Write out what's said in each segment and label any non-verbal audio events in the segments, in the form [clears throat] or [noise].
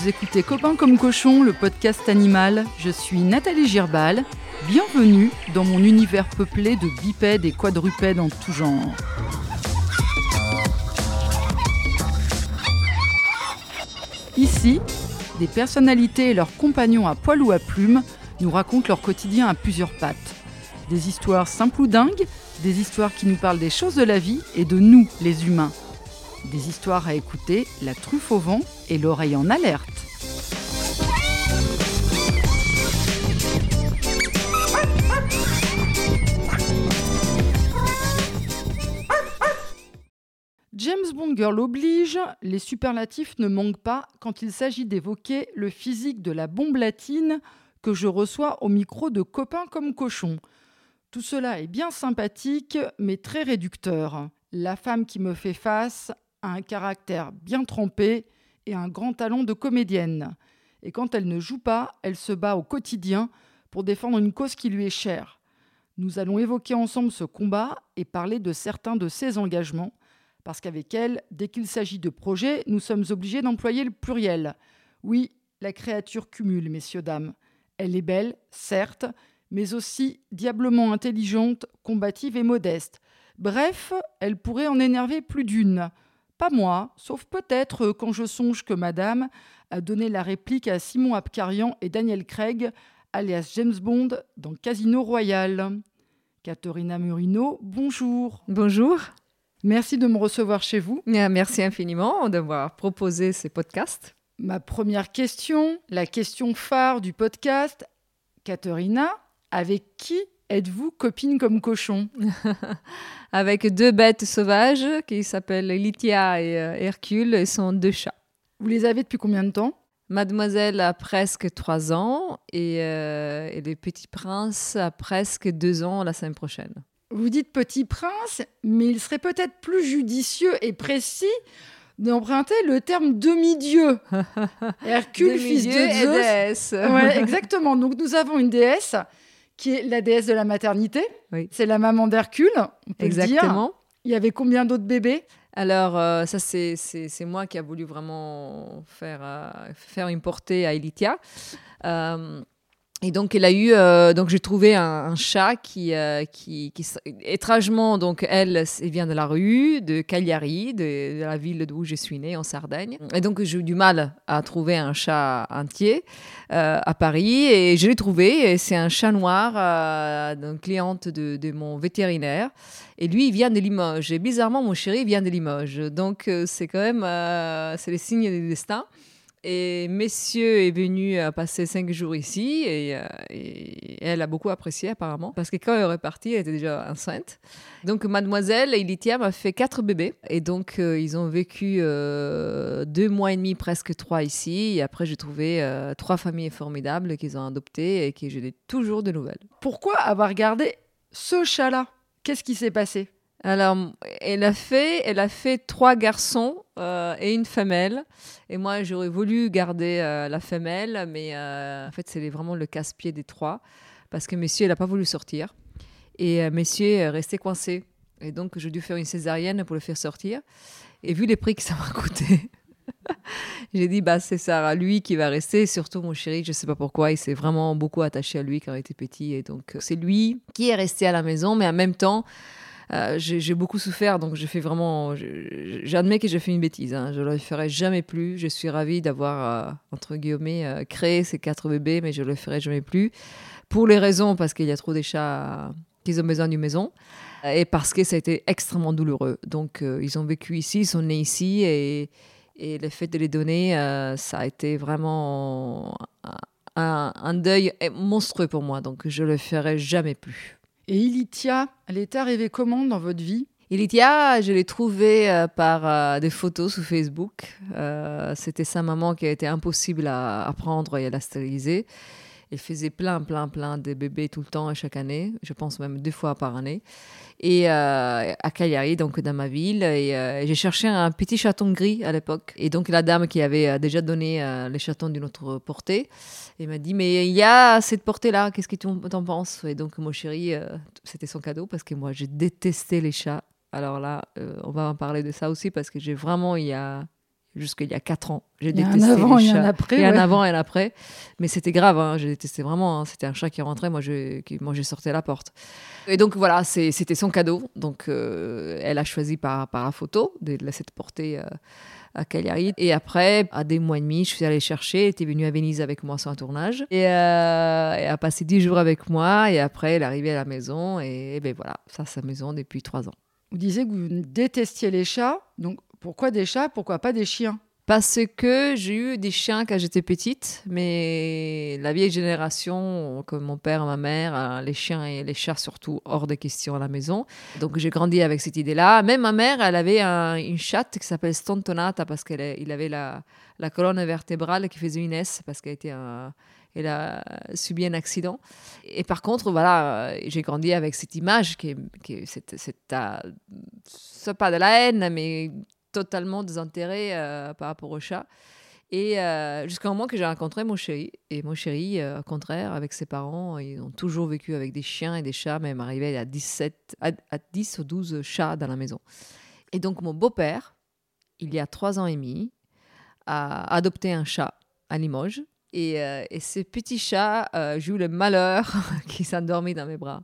Vous écoutez Copains comme cochon, le podcast animal. Je suis Nathalie Girbal. Bienvenue dans mon univers peuplé de bipèdes et quadrupèdes en tout genre. Ici, des personnalités et leurs compagnons à poil ou à plumes nous racontent leur quotidien à plusieurs pattes. Des histoires simples ou dingues, des histoires qui nous parlent des choses de la vie et de nous, les humains. Des histoires à écouter, la truffe au vent et l'oreille en alerte. James Bond Girl oblige, les superlatifs ne manquent pas quand il s'agit d'évoquer le physique de la bombe latine que je reçois au micro de copains comme cochons. Tout cela est bien sympathique, mais très réducteur. La femme qui me fait face a un caractère bien trempé et un grand talent de comédienne. Et quand elle ne joue pas, elle se bat au quotidien pour défendre une cause qui lui est chère. Nous allons évoquer ensemble ce combat et parler de certains de ses engagements, parce qu'avec elle, dès qu'il s'agit de projets, nous sommes obligés d'employer le pluriel. Oui, la créature cumule, messieurs, dames. Elle est belle, certes, mais aussi diablement intelligente, combative et modeste. Bref, elle pourrait en énerver plus d'une. Pas moi, sauf peut-être quand je songe que Madame a donné la réplique à Simon Abkarian et Daniel Craig, alias James Bond, dans Casino Royale. Caterina Murino, bonjour. Bonjour. Merci de me recevoir chez vous. Merci infiniment d'avoir proposé ces podcasts. Ma première question, la question phare du podcast, Caterina, avec qui êtes-vous copine comme cochon [laughs] Avec deux bêtes sauvages qui s'appellent Lithia et euh, Hercule et sont deux chats. Vous les avez depuis combien de temps? Mademoiselle a presque trois ans et, euh, et le petit prince a presque deux ans la semaine prochaine. Vous dites petit prince, mais il serait peut-être plus judicieux et précis d'emprunter le terme demi-dieu. [laughs] Hercule, fils de Zeus. Et déesse. Ouais, [laughs] exactement. Donc nous avons une déesse qui est la déesse de la maternité. Oui. C'est la maman d'Hercule, dire. Exactement. Il y avait combien d'autres bébés? Alors, euh, ça, c'est moi qui a voulu vraiment faire, euh, faire une portée à Elitia. Euh, et donc, elle a eu, euh, donc j'ai trouvé un, chat qui, euh, étrangement, donc elle, elle vient de la rue, de Cagliari, de, la ville d'où je suis née, en Sardaigne. Et donc, j'ai eu du mal à trouver un chat entier euh, à Paris, et je l'ai trouvé. Et c'est un chat noir, d'une cliente de, mon vétérinaire. Et lui, il vient de Limoges. Et bizarrement, mon chéri vient de Limoges. Donc, c'est quand même, c'est les signes du destin. Et messieurs est venu euh, passer cinq jours ici et, euh, et elle a beaucoup apprécié apparemment parce que quand elle est repartie, elle était déjà enceinte. Donc mademoiselle Elitia m'a fait quatre bébés et donc euh, ils ont vécu deux mois et demi, presque trois ici. Et après j'ai trouvé trois familles formidables qu'ils ont adoptées et qui je n'ai toujours de nouvelles. Pourquoi avoir gardé ce chat-là? Qu'est-ce qui s'est passé? Alors, elle a fait, elle a fait trois garçons euh, et une femelle. Et moi, j'aurais voulu garder euh, la femelle, mais euh, en fait, c'est vraiment le casse-pied des trois, parce que monsieur, il n'a pas voulu sortir. Et monsieur est resté coincé. Et donc, j'ai dû faire une césarienne pour le faire sortir. Et vu les prix que ça m'a [laughs] coûté, [laughs] j'ai dit, bah, c'est ça, lui qui va rester. Surtout mon chéri, je sais pas pourquoi, il s'est vraiment beaucoup attaché à lui quand il était petit. Et donc, c'est lui qui est resté à la maison, mais en même temps, euh, j'ai j'ai beaucoup souffert, donc je fais vraiment. J'admets que j'ai fait une bêtise. hein. Je ne le ferai jamais plus. Je suis ravie d'avoir, euh, entre guillemets, euh, créé ces quatre bébés, mais je ne le ferai jamais plus. Pour les raisons, parce qu'il y a trop de chats qui ont besoin d'une maison, et parce que ça a été extrêmement douloureux. Donc, ils ont vécu ici, ils sont nés ici, et, le fait de les donner, ça a été vraiment un, un deuil monstrueux pour moi. Donc, je ne le ferai jamais plus. Et Ilitia, elle est arrivée comment dans votre vie? Elitia, je l'ai trouvée euh, par euh, des photos sur Facebook. Euh, C'était sa maman qui a été impossible à, à prendre et à la stériliser. Elle faisait plein, plein, plein de bébés tout le temps, chaque année. Je pense même deux fois par année. Et euh, à Cagliari, donc dans ma ville. Et euh, j'ai cherché un petit chaton gris à l'époque. Et donc la dame qui avait euh, déjà donné euh, les chatons d'une autre portée, elle m'a dit Mais il y a cette portée-là, qu'est-ce que tu en penses? Et donc mon chéri, c'était son cadeau parce que moi, j'ai détesté les chats. Alors là, on va en parler de ça aussi parce que j'ai vraiment, il y a, jusqu'il y a 4 ans. J'ai Il y a un détesté avant les et un chats. après, Et un ouais. avant et un après. Mais c'était grave, hein, j'ai détesté vraiment. hein. C'était un chat qui rentrait, moi j'ai sorti à la porte. Et donc voilà, c'était son cadeau. Donc euh, elle a choisi par, par la photo de laisser de porter euh, à Cagliari. Et après, à des mois et demi, je suis allée chercher. Elle était venue à Venise avec moi sur un tournage. Et euh, elle a passé 10 jours avec moi. Et après, elle est arrivée à la maison. Et, ben voilà, ça, sa maison depuis 3 ans. Vous disiez que vous détestiez les chats. Donc, pourquoi des chats Pourquoi pas des chiens? Parce que j'ai eu des chiens quand j'étais petite, mais la vieille génération, comme mon père ma mère, euh, les chiens et les chats surtout hors de question à la maison. Donc j'ai grandi avec cette idée-là. Même ma mère, elle avait un- une chatte qui s'appelle Stontonata parce qu'il avait la, colonne vertébrale qui faisait une S parce qu'elle était un- elle a subi un accident. Et par contre, voilà, euh, j'ai grandi avec cette image qui est, qui cette, euh, pas de la haine, mais totalement désintérêt euh, par rapport au chat. Et euh, jusqu'au moment que j'ai rencontré mon chéri. Et mon chéri, euh, au contraire, avec ses parents, ils ont toujours vécu avec des chiens et des chats, même arrivé à, 17, à, à 10 ou 12 chats dans la maison. Et donc, mon beau-père, il y a trois ans et demi, a adopté un chat à Limoges. Et, euh, ce petit chat, j'ai eu le malheur [laughs] qu'il s'endormit dans mes bras.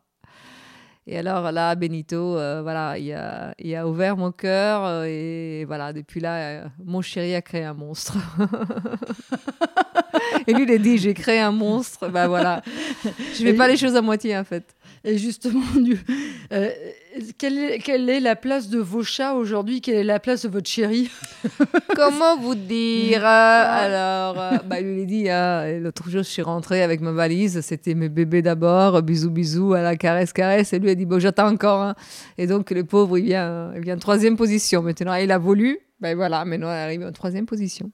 Et alors là, Benito, euh, voilà, il a, il a ouvert mon cœur euh, et voilà, depuis là, euh, mon chéri a créé un monstre. [laughs] et lui, il a dit, j'ai créé un monstre. Ben voilà, [laughs] je fais pas les choses à moitié en fait. Et justement, [laughs] du- euh, quelle, est, quelle est la place de vos chats aujourd'hui? Quelle est la place de votre chéri [laughs] Comment vous dire euh, Alors, euh, bah, il lui a dit, hein, l'autre jour, je suis rentrée avec ma valise, c'était mes bébés d'abord, bisous, bisous, à la caresse, caresse, et lui a dit, bon, j'attends encore. hein. Et donc, le pauvre, il vient, il vient en troisième position. Maintenant, il a voulu, ben voilà, maintenant, il arrive en troisième position.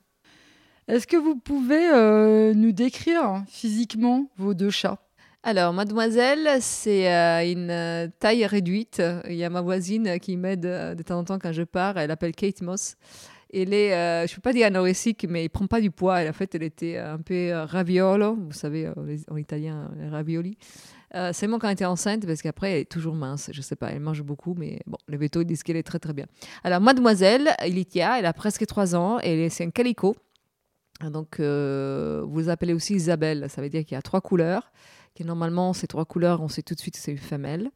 Est-ce que vous pouvez euh, nous décrire hein, physiquement vos deux chats? Alors, mademoiselle, c'est euh, une euh, taille réduite. Il y a ma voisine qui m'aide euh, de temps en temps quand je pars. Elle s'appelle Kate Moss. Elle est, je ne peux pas dire anorexique, mais elle prend pas du poids. Elle, en fait, elle était un peu raviolo. Vous savez, en italien, ravioli. Seulement quand elle était enceinte, parce qu'après, elle est toujours mince. Je sais pas, elle mange beaucoup, mais bon, les vétos disent qu'elle est très, très bien. Alors, mademoiselle, Ilitia, elle a presque 3 ans. Est, c'est un calico. Donc, euh, vous l'appelez aussi Isabelle. Ça veut dire qu'il y a trois couleurs qui normalement, ces trois couleurs, on sait tout de suite que c'est une femelle.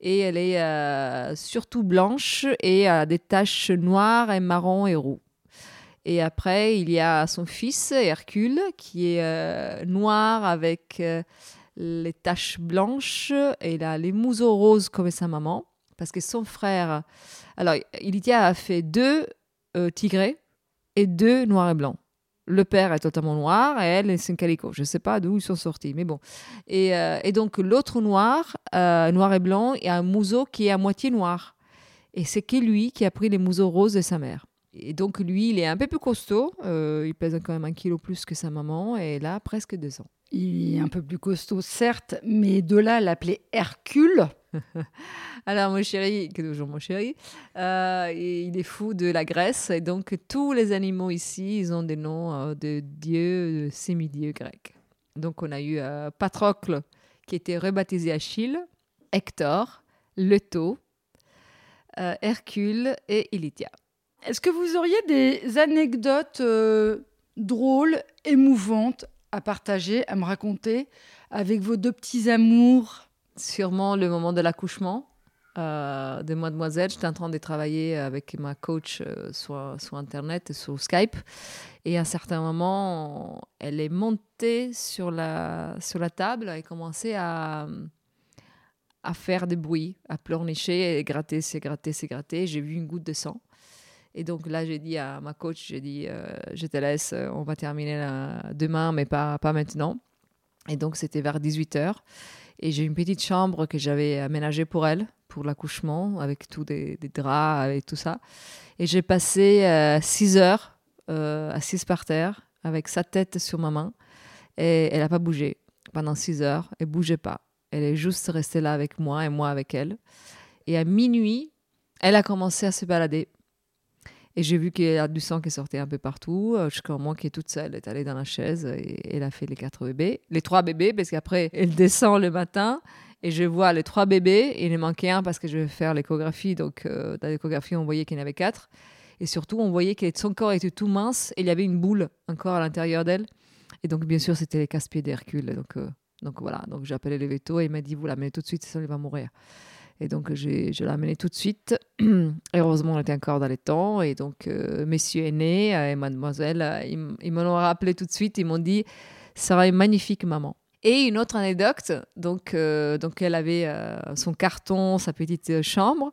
Et elle est euh, surtout blanche et a des taches noires et marron et roux. Et après, il y a son fils, Hercule, qui est euh, noir avec euh, les taches blanches et il a les museaux roses comme sa maman. Parce que son frère, alors, Ilitia a fait deux tigrés et deux noirs et blancs. Le père est totalement noir et elle, c'est un calico. Je ne sais pas d'où ils sont sortis, mais bon. Et, euh, et donc, l'autre noir, euh, noir et blanc, a un museau qui est à moitié noir. Et c'est que lui qui a pris les museaux roses de sa mère? Et donc, lui, il est un peu plus costaud. euh, il pèse quand même un kilo plus que sa maman et il a presque deux ans. Il est un peu plus costaud, certes, mais de là l'appeler Hercule. [laughs] Alors, mon chéri, qui est toujours mon chéri, euh, il est fou de la Grèce. Et donc, tous les animaux ici, ils ont des noms euh, de dieux, de semi-dieux grecs. Donc, on a eu euh, Patrocle, qui était rebaptisé Achille, Hector, Leto, euh, Hercule et Ilitia. Est-ce que vous auriez des anecdotes euh, drôles, émouvantes à partager, à me raconter avec vos deux petits amours? Sûrement le moment de l'accouchement euh, de mademoiselle. J'étais en train de travailler avec ma coach euh, sur, Internet, sur Skype. Et à un certain moment, elle est montée sur la, sur la table et commençait à, à faire des bruits, à pleurnicher et gratter, c'est gratter. J'ai vu une goutte de sang. Et donc là, j'ai dit à ma coach, j'ai dit, euh, je te laisse, euh, on va terminer demain, mais pas, pas maintenant. Et donc, c'était vers 18h. Et j'ai une petite chambre que j'avais aménagée pour elle, pour l'accouchement, avec tous des, draps, avec tout ça. Et j'ai passé 6 heures euh, assise par terre, avec sa tête sur ma main. Et elle n'a pas bougé pendant 6 heures. Elle bougeait pas. Elle est juste restée là avec moi et moi avec elle. Et à minuit, elle a commencé à se balader. Et j'ai vu qu'il y a du sang qui sortait un peu partout, euh, jusqu'au moment qu'elle est toute seule. Elle est allée dans la chaise et elle a fait les quatre bébés. Les trois bébés, parce qu'après, elle descend le matin et je vois les trois bébés. Il en manquait un parce que je vais faire l'échographie. Donc, euh, dans l'échographie, on voyait qu'il y en avait quatre. Et surtout, on voyait que son corps était tout mince et il y avait une boule encore à l'intérieur d'elle. Et donc, bien sûr, c'était les casse-pieds d'Hercule. Donc, euh, donc voilà, donc j'ai appelé le veto et il m'a dit, vous l'amenez tout de suite, sinon il va mourir. Et donc, je l'ai amené tout de suite. [clears throat] Heureusement, on était encore dans les temps. Et donc, euh, messieurs aînés euh, et mademoiselle, euh, ils, ils me l'ont rappelé tout de suite. Ils m'ont dit, ça sera une magnifique maman. Et une autre anecdote, donc, donc elle avait son carton, sa petite chambre.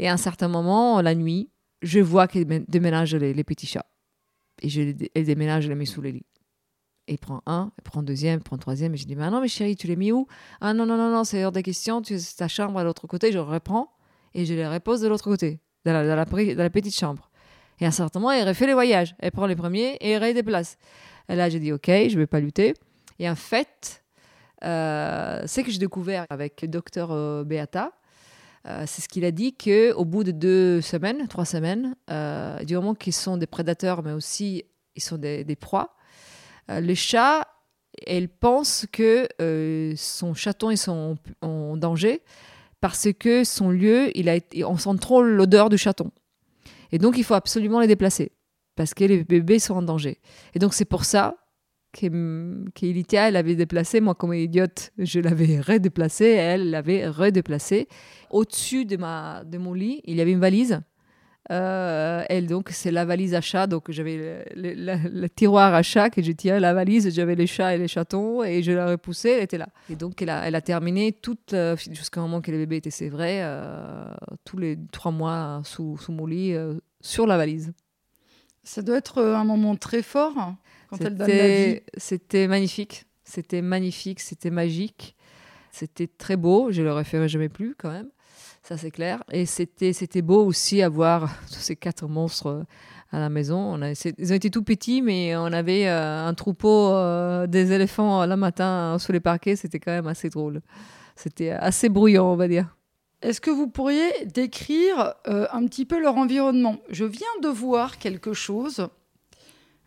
Et à un certain moment, la nuit, je vois qu'elle déménage les, les, petits chats. Et je, elle déménage, je les mets sous les lits. Et il prend un, il prend deuxième, il prend troisième. Et je dis, mais non, mais chérie, tu l'as mis où? Ah non, non, non, non, c'est hors de question, tu, ta chambre à l'autre côté. Je reprends et je les repose de l'autre côté, dans la, la, petite chambre. Et à un certain moment, elle refait les voyages. Elle prend les premiers et elle redéplace. Et là, j'ai dit, OK, je ne vais pas lutter. Et en fait, euh, ce que j'ai découvert avec le docteur euh, Beata, euh, c'est ce qu'il a dit qu'au bout de deux semaines, trois semaines, euh, du moment qu'ils sont des prédateurs, mais aussi ils sont des, proies, le chat, elle pense que euh, son chaton est en, danger parce que son lieu, il a on sent trop l'odeur du chaton. Et donc, il faut absolument les déplacer parce que les bébés sont en danger. Et donc, c'est pour ça qu'Elitia, elle avait déplacé. Moi, comme idiote, je l'avais redéplacé. Elle l'avait redéplacé. Au-dessus de, ma, de mon lit, il y avait une valise euh, elle, donc, c'est la valise à chat. Donc, j'avais le, le, le, tiroir à chat que je tirais la valise. J'avais les chats et les chatons et je la repoussais. Elle était là. Et donc, elle a, elle a terminé toute, euh, jusqu'au moment que le bébé était sévré, euh, tous les trois mois sous, sous mon lit, euh, sur la valise. Ça doit être un moment très fort hein, quand elle donne la vie. C'était magnifique. C'était magnifique. C'était magique. C'était très beau. Je le referai jamais plus quand même ça c'est clair. Et c'était, c'était beau aussi avoir [laughs] tous ces quatre monstres euh, à la maison. On a, ils ont été tout petits, mais on avait euh, un troupeau euh, des éléphants le matin sous les parquets. C'était quand même assez drôle. C'était assez bruyant, on va dire. Est-ce que vous pourriez décrire euh, un petit peu leur environnement? Je viens de voir quelque chose, un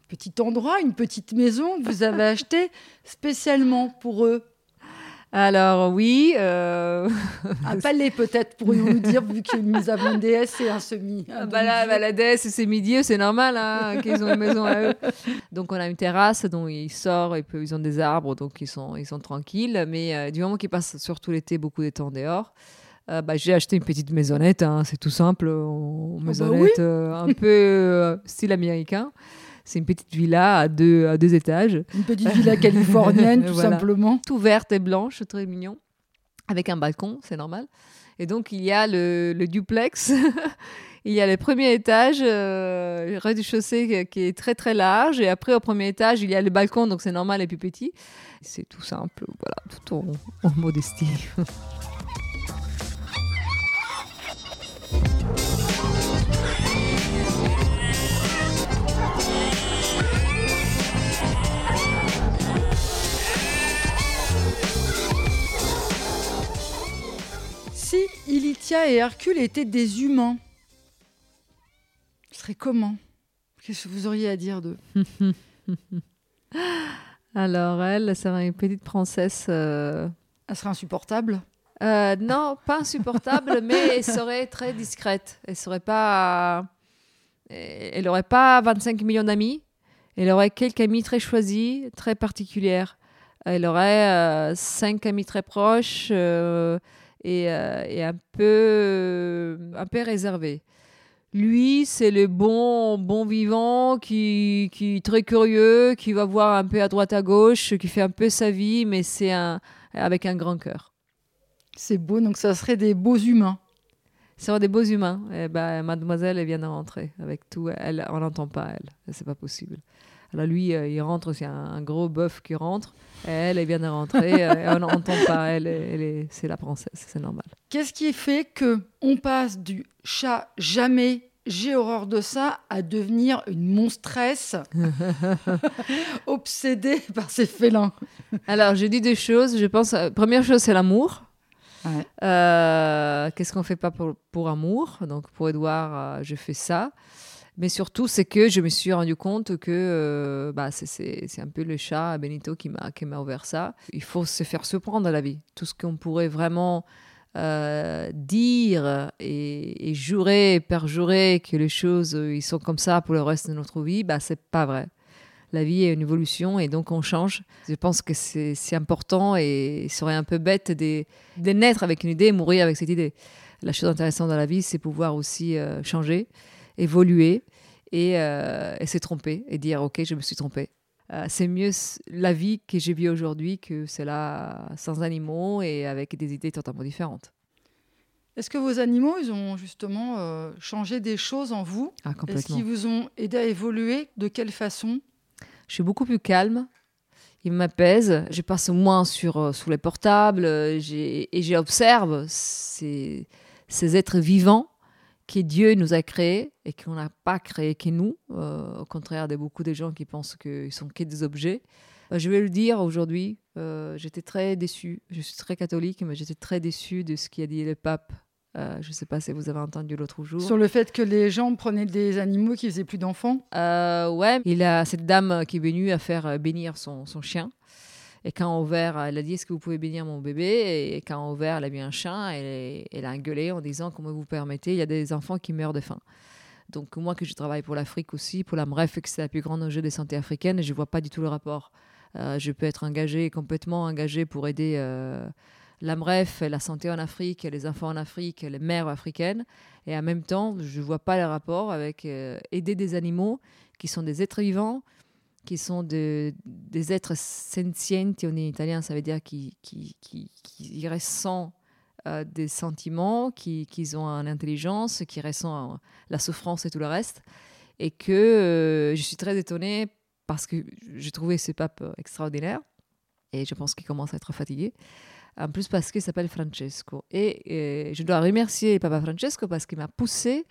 petit endroit, une petite maison que vous avez [laughs] acheté spécialement pour eux. Alors oui. Euh... [laughs] [laughs] Un palais peut-être, pourrions-nous [laughs] dire, vu que nous avons une déesse et un semi. Un bah là, bah la déesse et ses midi c'est normal hein, qu'ils ont une maison à eux. Donc on a une terrasse dont ils sortent, et puis ils ont des arbres, donc ils sont, ils sont tranquilles. Mais euh, du moment qu'ils passent surtout l'été beaucoup de temps dehors, euh, bah, j'ai acheté une petite maisonnette, hein, c'est tout simple, une maisonnette oh bah oui. un peu style américain. C'est une petite villa à deux, à deux étages. Une petite villa californienne, [laughs] tout voilà. simplement. Tout verte et blanche, très mignon, avec un balcon, c'est normal. Et donc, il y a le, le duplex. [laughs] il y a le premier étage, euh, rez-de-chaussée qui est très très large. Et après, au premier étage, il y a le balcon, donc c'est normal et plus petit. C'est tout simple, voilà, tout en, en modestie. [laughs] si Ilitia et Hercule étaient des humains, ce serait comment? Qu'est-ce que vous auriez à dire d'eux? [laughs] Alors, elle serait une petite princesse. Euh... Elle serait insupportable? euh, Non, pas insupportable, [laughs] mais elle serait très discrète. Elle serait pas. Elle n'aurait pas 25 millions d'amis. Elle aurait quelques amis très choisis, très particulières. Elle aurait euh, cinq amis très proches. Euh, et, et un, peu, un peu réservé. Lui, c'est le bon, bon vivant qui, qui est très curieux, qui va voir un peu à droite à gauche, qui fait un peu sa vie, mais c'est un, avec un grand cœur. C'est beau, donc ça serait des beaux humains. Ce serait des beaux humains. Et ben, mademoiselle, elle vient de rentrer avec tout. Elle, on n'entend pas, elle. C'est pas possible. Alors lui, euh, il rentre, c'est un, un, gros bœuf qui rentre. Elle, elle vient de rentrer. euh, on n'entend pas. [laughs] Elle, elle est, c'est la princesse, c'est normal. Qu'est-ce qui fait que on passe du chat jamais j'ai horreur de ça à devenir une monstresse [laughs] obsédée par ces félins? Alors, j'ai dit des choses. Je pense, euh, première chose, c'est l'amour. Ouais. Euh, qu'est-ce qu'on fait pas pour, pour amour? Donc, pour Edouard, je fais ça. Mais surtout, c'est que je me suis rendu compte que euh, bah, c'est un peu le chat Benito qui m'a ouvert ça. Il faut se faire surprendre à la vie. Tout ce qu'on pourrait vraiment euh, dire et, jurer, perjurer que les choses euh, ils sont comme ça pour le reste de notre vie, bah c'est pas vrai. La vie est une évolution et donc on change. Je pense que c'est important et il serait un peu bête de, naître avec une idée et mourir avec cette idée. La chose intéressante dans la vie, c'est pouvoir aussi changer, évoluer et, et se tromper et dire ok, je me suis trompé. Euh, c'est mieux la vie que j'ai vue aujourd'hui que celle-là sans animaux et avec des idées totalement différentes. Est-ce que vos animaux, ils ont justement euh, changé des choses en vous? Ah, Est-ce qu'ils vous ont aidé à évoluer? De quelle façon? Je suis beaucoup plus calme. Ils m'apaisent. Je passe moins sur, euh, sous les portables et j'observe ces, ces êtres vivants que Dieu nous a créés et qu'on n'a pas créé que nous, euh, au contraire de beaucoup de gens qui pensent qu'ils sont que des objets. Euh, je vais le dire aujourd'hui, euh, j'étais très déçue. Je suis très catholique, mais j'étais très déçue de ce qu'a dit le pape. je ne sais pas si vous avez entendu l'autre jour. Sur le fait que les gens prenaient des animaux qui faisaient plus d'enfants Ouais, il a cette dame qui est venue à faire bénir son, son chien. Et quand on ouvert, elle a dit Est-ce que vous pouvez bénir mon bébé? Et quand on ouvert, elle a vu un chien, elle, elle a gueulé en disant Comment vous permettez? Il y a des enfants qui meurent de faim. Donc, moi, que je travaille pour l'Afrique aussi, pour la MREF, que c'est la plus grande enjeu de santé africaine, je ne vois pas du tout le rapport. Euh, je peux être engagé, complètement engagé pour aider euh, la MREF, la santé en Afrique, les enfants en Afrique, les mères africaines. Et en même temps, je ne vois pas le rapport avec euh, aider des animaux qui sont des êtres vivants, qui sont des êtres sensienti en italien, ça veut dire qui, qui, qui, qui ressentent euh, des sentiments, qui, qui, ont une intelligence, qui ressentent la souffrance et tout le reste. Et que euh, je suis très étonnée parce que j'ai trouvé ce pape extraordinaire et je pense qu'il commence à être fatigué. En plus parce qu'il s'appelle Francesco. Et, je dois remercier Papa Francesco parce qu'il m'a poussé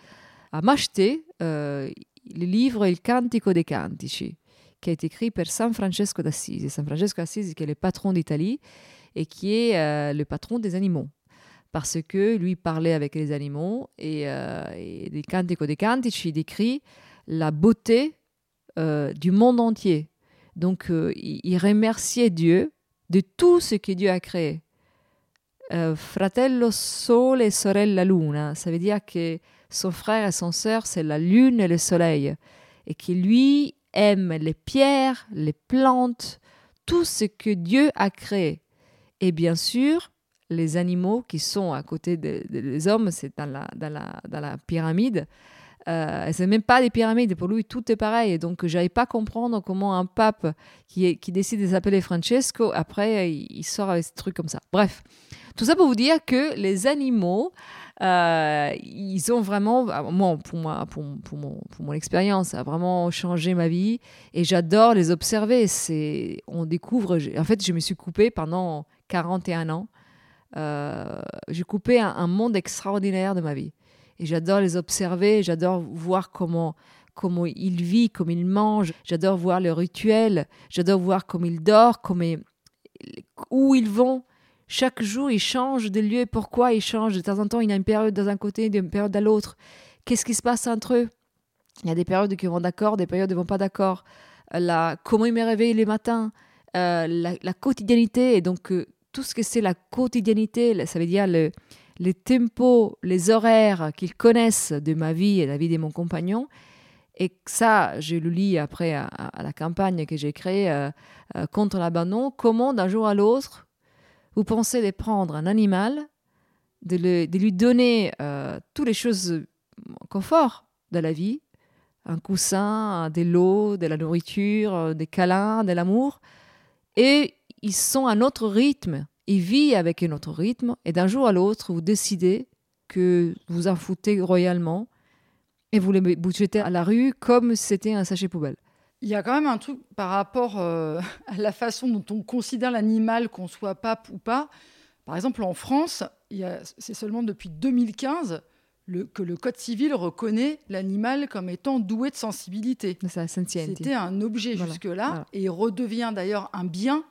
à m'acheter euh, le livre Il Cantico dei Cantici qui a été écrit par San Francesco d'Assisi. San Francesco d'Assisi qui est le patron d'Italie et qui est euh, le patron des animaux. Parce que lui parlait avec les animaux et, euh, des Cantico dei Cantici décrit la beauté euh, du monde entier. Donc il, remerciait Dieu de tout ce que Dieu a créé. fratello Sole et sorella Luna, ça veut dire que son frère et son sœur, c'est la lune et le soleil. Et que lui, aime les pierres, les plantes, tout ce que Dieu a créé. Et bien sûr, les animaux qui sont à côté des hommes, c'est dans la, dans, la, dans la pyramide. Euh, c'est même pas des pyramides, pour lui tout est pareil. Donc j'avais pas comprendre comment un pape qui, qui décide de s'appeler Francesco, après il, sort avec ce truc comme ça. Bref, tout ça pour vous dire que les animaux euh, ils ont vraiment, ah, moi, pour, moi, pour, mon, pour mon expérience, a vraiment changé ma vie et j'adore les observer. C'est, on découvre, en fait, je me suis coupée pendant 41 ans. Euh, j'ai coupé un, monde extraordinaire de ma vie. Et j'adore les observer, j'adore voir comment, comment ils vivent, comment ils mangent, j'adore voir leurs rituels, j'adore voir comment ils dorment, comment, où ils vont. Chaque jour, il change de lieu. Pourquoi il change? De temps en temps, il y a une période dans un côté, une période à l'autre. Qu'est-ce qui se passe entre eux? Il y a des périodes qui vont d'accord, des périodes qui vont pas d'accord. La, comment il me réveille les matins, euh, la, quotidianité. Et donc, euh, tout ce que c'est la quotidianité, ça veut dire le, les tempos, les horaires qu'ils connaissent de ma vie et de la vie de mon compagnon. Et ça, je le lis après à, la campagne que j'ai créée euh, contre l'abandon. Comment d'un jour à l'autre, vous pensez de prendre un animal, de, lui donner euh, toutes les choses confort de la vie, un coussin, de l'eau, de la nourriture, euh, des câlins, de l'amour, et ils sont à notre rythme, ils vivent avec un autre rythme, et d'un jour à l'autre, vous décidez que vous en foutez royalement et vous les jetez à la rue comme c'était un sachet poubelle. Il y a quand même un truc par rapport euh, [laughs] à la façon dont on considère l'animal, qu'on soit pape ou pas. Par exemple, en France, c'est seulement depuis 2015 le, que le Code civil reconnaît l'animal comme étant doué de sensibilité. C'était un objet jusque-là et redevient d'ailleurs un bien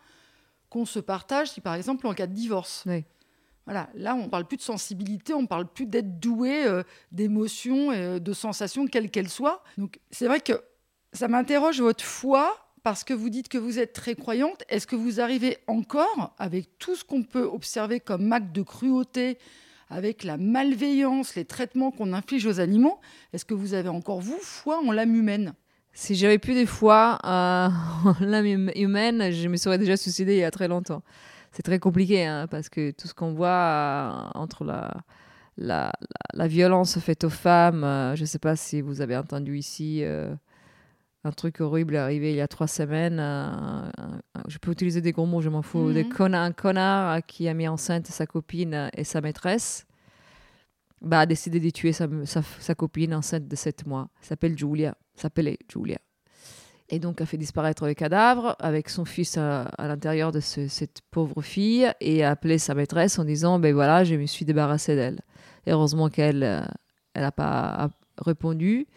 qu'on se partage si, par exemple, en cas de divorce. Voilà, là, on ne parle plus de sensibilité, on ne parle plus d'être doué euh, d'émotions, et de sensations, quelles qu'elles soient. Donc, c'est vrai que ça m'interroge votre foi parce que vous dites que vous êtes très croyante. Est-ce que vous arrivez encore, avec tout ce qu'on peut observer comme acte de cruauté, avec la malveillance, les traitements qu'on inflige aux animaux, est-ce que vous avez encore, vous, foi en l'âme humaine? Si j'avais plus des foi euh, [laughs] en l'âme humaine, je me serais déjà suicidée il y a très longtemps. C'est très compliqué, hein, parce que tout ce qu'on voit euh, entre la, violence faite aux femmes, euh, je ne sais pas si vous avez entendu ici un truc horrible est arrivé il y a trois semaines. je peux utiliser des gros mots, je m'en fous. Mhm. un connard qui a mis enceinte sa copine et sa maîtresse bah, a décidé de tuer sa, sa, copine enceinte de 7 mois. s'appelle Julia. S'appelait Julia. Et donc a fait disparaître le cadavre avec son fils à, l'intérieur de cette pauvre fille et a appelé sa maîtresse en disant ben voilà, je me suis débarrassé d'elle. Heureusement qu'elle n'a elle pas répondu.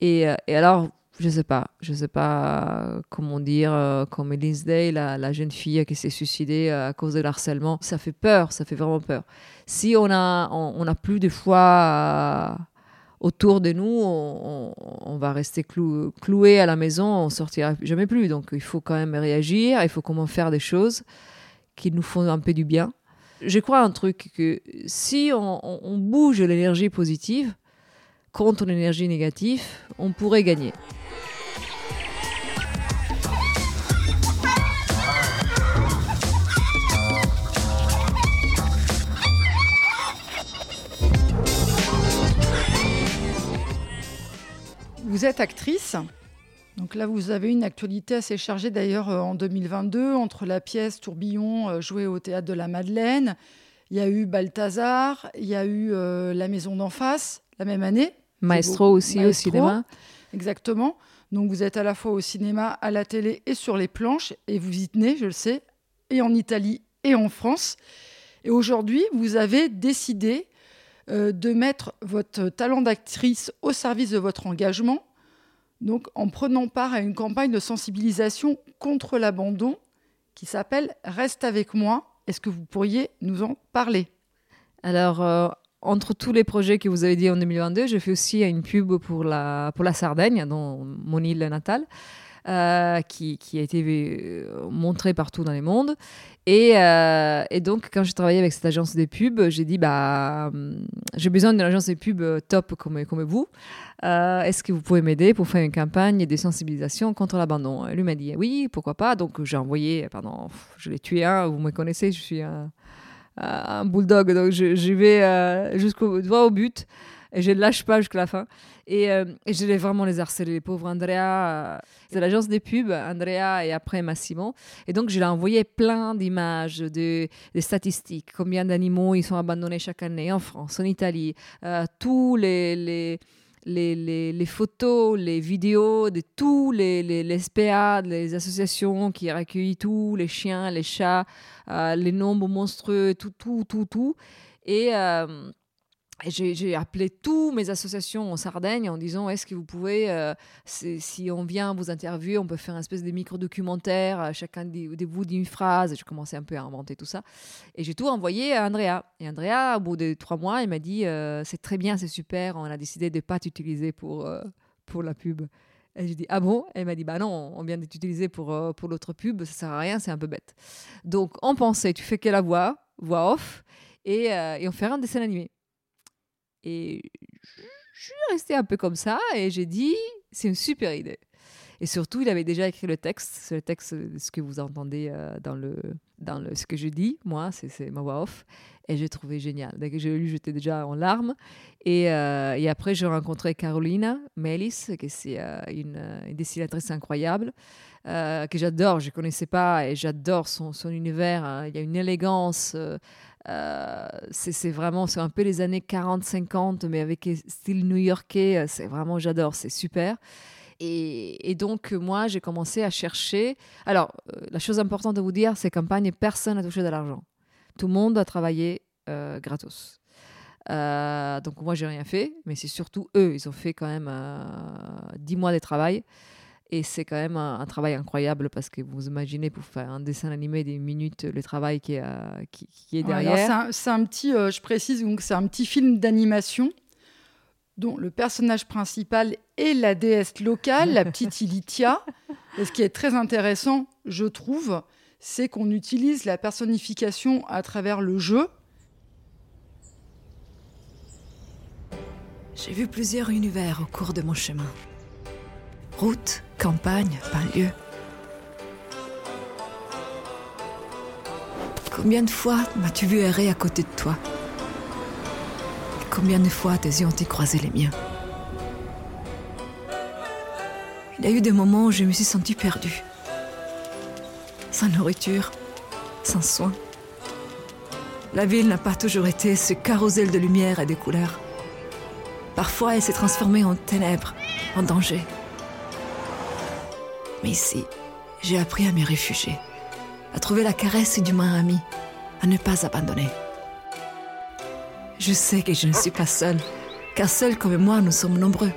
Et, euh, et alors, je sais pas, je sais pas comment dire, euh, comme Elise Day, la, jeune fille qui s'est suicidée euh, à cause de l'harcèlement, ça fait peur, ça fait vraiment peur. Si on a, on, a plus de foi euh, autour de nous, on, on, va rester clou, cloué à la maison, on sortira jamais plus. Donc il faut quand même réagir, il faut comment faire des choses qui nous font un peu du bien. Je crois un truc que si on, on bouge l'énergie positive contre l'énergie négative, on pourrait gagner. Vous êtes actrice. Donc là, vous avez une actualité assez chargée d'ailleurs euh, en 2022 entre la pièce Tourbillon euh, jouée au théâtre de la Madeleine. Il y a eu Balthazar, il y a eu euh, La Maison d'en face la même année. Maestro aussi au cinéma. Exactement. Donc vous êtes à la fois au cinéma, à la télé et sur les planches et vous y tenez, je le sais, et en Italie et en France. Et aujourd'hui, vous avez décidé euh, de mettre votre talent d'actrice au service de votre engagement, donc en prenant part à une campagne de sensibilisation contre l'abandon qui s'appelle Reste avec moi. Est-ce que vous pourriez nous en parler? Alors, euh, entre tous les projets que vous avez dit en 2022, j'ai fait aussi une pub pour la, pour la Sardaigne, dans mon île natale. Euh, qui, a été euh, montré partout dans les mondes. Et, euh, et donc, quand j'ai travaillé avec cette agence de pub, j'ai dit bah, hum, j'ai besoin d'une agence de pub top comme, comme vous. Est-ce que vous pouvez m'aider pour faire une campagne de sensibilisation contre l'abandon? Lui m'a dit oui, pourquoi pas. Donc, j'ai envoyé, pardon, je l'ai tué un, vous me connaissez, je suis un, bulldog, donc je, vais jusqu'au droit au but et je ne lâche pas jusqu'à la fin. Et, euh, je l'ai vraiment les harcelés, les pauvres Andrea. Euh, c'est l'agence des pubs, Andrea et après Massimo. Et donc, je lui ai envoyé plein d'images, de, des statistiques, combien d'animaux ils sont abandonnés chaque année en France, en Italie, euh, tous les, photos, les vidéos de tous les, SPA, les associations qui recueillent tous les chiens, les chats, les nombres monstrueux, tout, tout, tout, tout. Et, j'ai appelé toutes mes associations en Sardaigne en disant est-ce que vous pouvez, euh, si on vient vous interviewer, on peut faire une espèce de micro-documentaire, euh, chacun des vous d'une phrase. Je commençais un peu à inventer tout ça. Et j'ai tout envoyé à Andrea. Et Andrea, au bout de trois mois, il m'a dit euh, c'est très bien, c'est super, on a décidé de ne pas t'utiliser pour, pour la pub. Et j'ai dit ah bon? Elle m'a dit bah non, on vient de t'utiliser pour, pour l'autre pub, ça sert à rien, c'est un peu bête. Donc on pensait, tu fais que la voix, voix off, et, et on fait un dessin animé. Et je suis restée un peu comme ça et j'ai dit, c'est une super idée. Et surtout, il avait déjà écrit le texte, c'est le texte ce que vous entendez euh, dans, le, dans le, ce que je dis, moi, c'est ma voix off. Et j'ai trouvé génial. Dès que j'ai lu, j'étais déjà en larmes. Et, euh, et après, j'ai rencontré Carolina Melis, qui est euh, une, dessinatrice incroyable, que j'adore. Je ne connaissais pas et j'adore son, univers. Hein. Il y a une élégance euh, c'est vraiment, c'est un peu les années 40-50, mais avec style new-yorkais. C'est vraiment, j'adore, c'est super. Et, donc, moi, j'ai commencé à chercher. Alors, euh, la chose importante de vous dire, ces campagnes, personne n'a touché de l'argent. Tout le monde a travaillé gratos. donc, moi, j'ai rien fait, mais c'est surtout eux. Ils ont fait quand même 10 mois de travail. Et c'est quand même un, travail incroyable parce que vous imaginez pour faire un dessin animé des minutes le travail qui est, euh, qui, est derrière. c'est un, petit, euh, je précise, donc c'est un petit film d'animation dont le personnage principal est la déesse locale, la petite Ilitia. Et ce qui est très intéressant, je trouve, c'est qu'on utilise la personnification à travers le jeu. J'ai vu plusieurs univers au cours de mon chemin. Route, campagne, banlieue. Combien de fois m'as-tu vu errer à côté de toi? Combien de fois tes yeux ont-ils croisé les miens Il y a eu des moments où je me suis sentie perdue. Sans nourriture, sans soins. La ville n'a pas toujours été ce carrousel de lumière et de couleurs. Parfois, elle s'est transformée en ténèbres, en danger. Mais ici, j'ai appris à m'y réfugier, à trouver la caresse du main ami, à ne pas abandonner. Je sais que je ne suis pas seule, car seuls comme moi, nous sommes nombreux.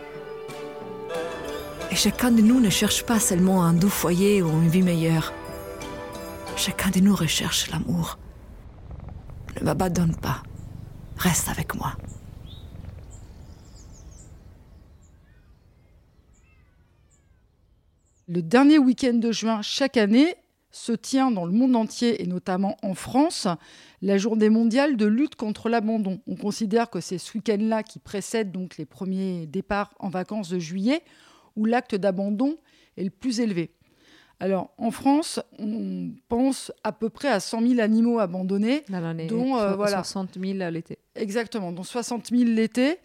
Et chacun de nous ne cherche pas seulement un doux foyer ou une vie meilleure. Chacun de nous recherche l'amour. Ne m'abandonne pas. Reste avec moi. Le dernier week-end de juin chaque année se tient dans le monde entier et notamment en France la journée mondiale de lutte contre l'abandon. On considère que c'est ce week-end-là qui précède donc les premiers départs en vacances de juillet où l'acte d'abandon est le plus élevé. Alors en France, on pense à peu près à 100 000 animaux abandonnés, dont euh, voilà. 60 000 l'été. Exactement, dont 60 000 l'été.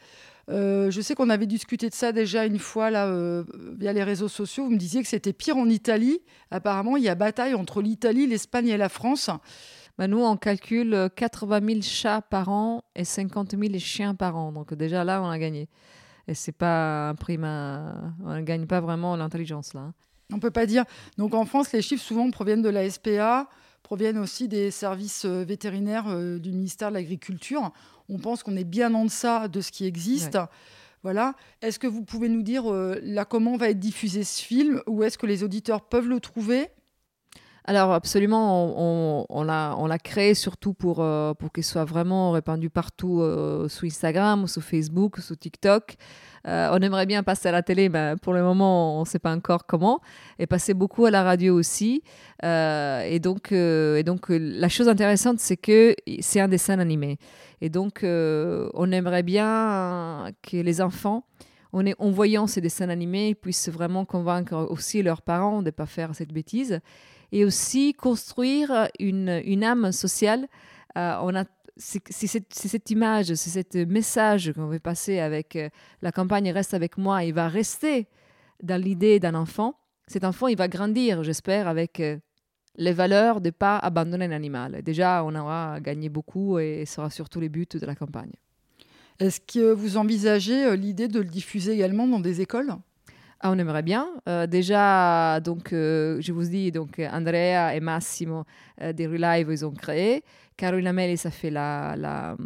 Euh, je sais qu'on avait discuté de ça déjà une fois là, euh, via les réseaux sociaux. Vous me disiez que c'était pire en Italie. Apparemment, il y a bataille entre l'Italie, l'Espagne et la France. Bah nous, on calcule 80 000 chats par an et 50 000 chiens par an. Donc déjà là, on a gagné. Et c'est pas un prime, on ne gagne pas vraiment l'intelligence là. Hein. On peut pas dire. Donc en France, les chiffres souvent proviennent de la SPA, proviennent aussi des services euh, vétérinaires du ministère de l'Agriculture on pense qu'on est bien en deçà de ce qui existe. Voilà. Est-ce que vous pouvez nous dire euh, là comment va être diffusé ce film Où est-ce que les auditeurs peuvent le trouver? Alors absolument, on, l'a créé surtout pour, euh, pour qu'il soit vraiment répandu partout euh, sur Instagram, sur Facebook, sur TikTok. Euh, on aimerait bien passer à la télé, mais pour le moment, on ne sait pas encore comment. Et passer beaucoup à la radio aussi. et donc, et donc la chose intéressante, c'est que c'est un dessin animé. Et donc, on aimerait bien que les enfants en voyant ces dessins animés, puissent vraiment convaincre aussi leurs parents de ne pas faire cette bêtise et aussi construire une, une âme sociale. Euh, on a c'est cette, image, c'est ce message qu'on veut passer avec euh, la campagne Reste avec moi, il va rester dans l'idée d'un enfant. Cet enfant, il va grandir, j'espère, avec euh, les valeurs de ne pas abandonner un animal. Déjà, on aura gagné beaucoup et ce sera surtout les buts de la campagne. Est-ce que vous envisagez l'idée de le diffuser également dans des écoles? Ah, on aimerait bien. Euh, déjà, donc, euh, je vous dis, donc, Andrea et Massimo euh, des Relive, ils ont créé. Carolina Melli, ça fait la, la,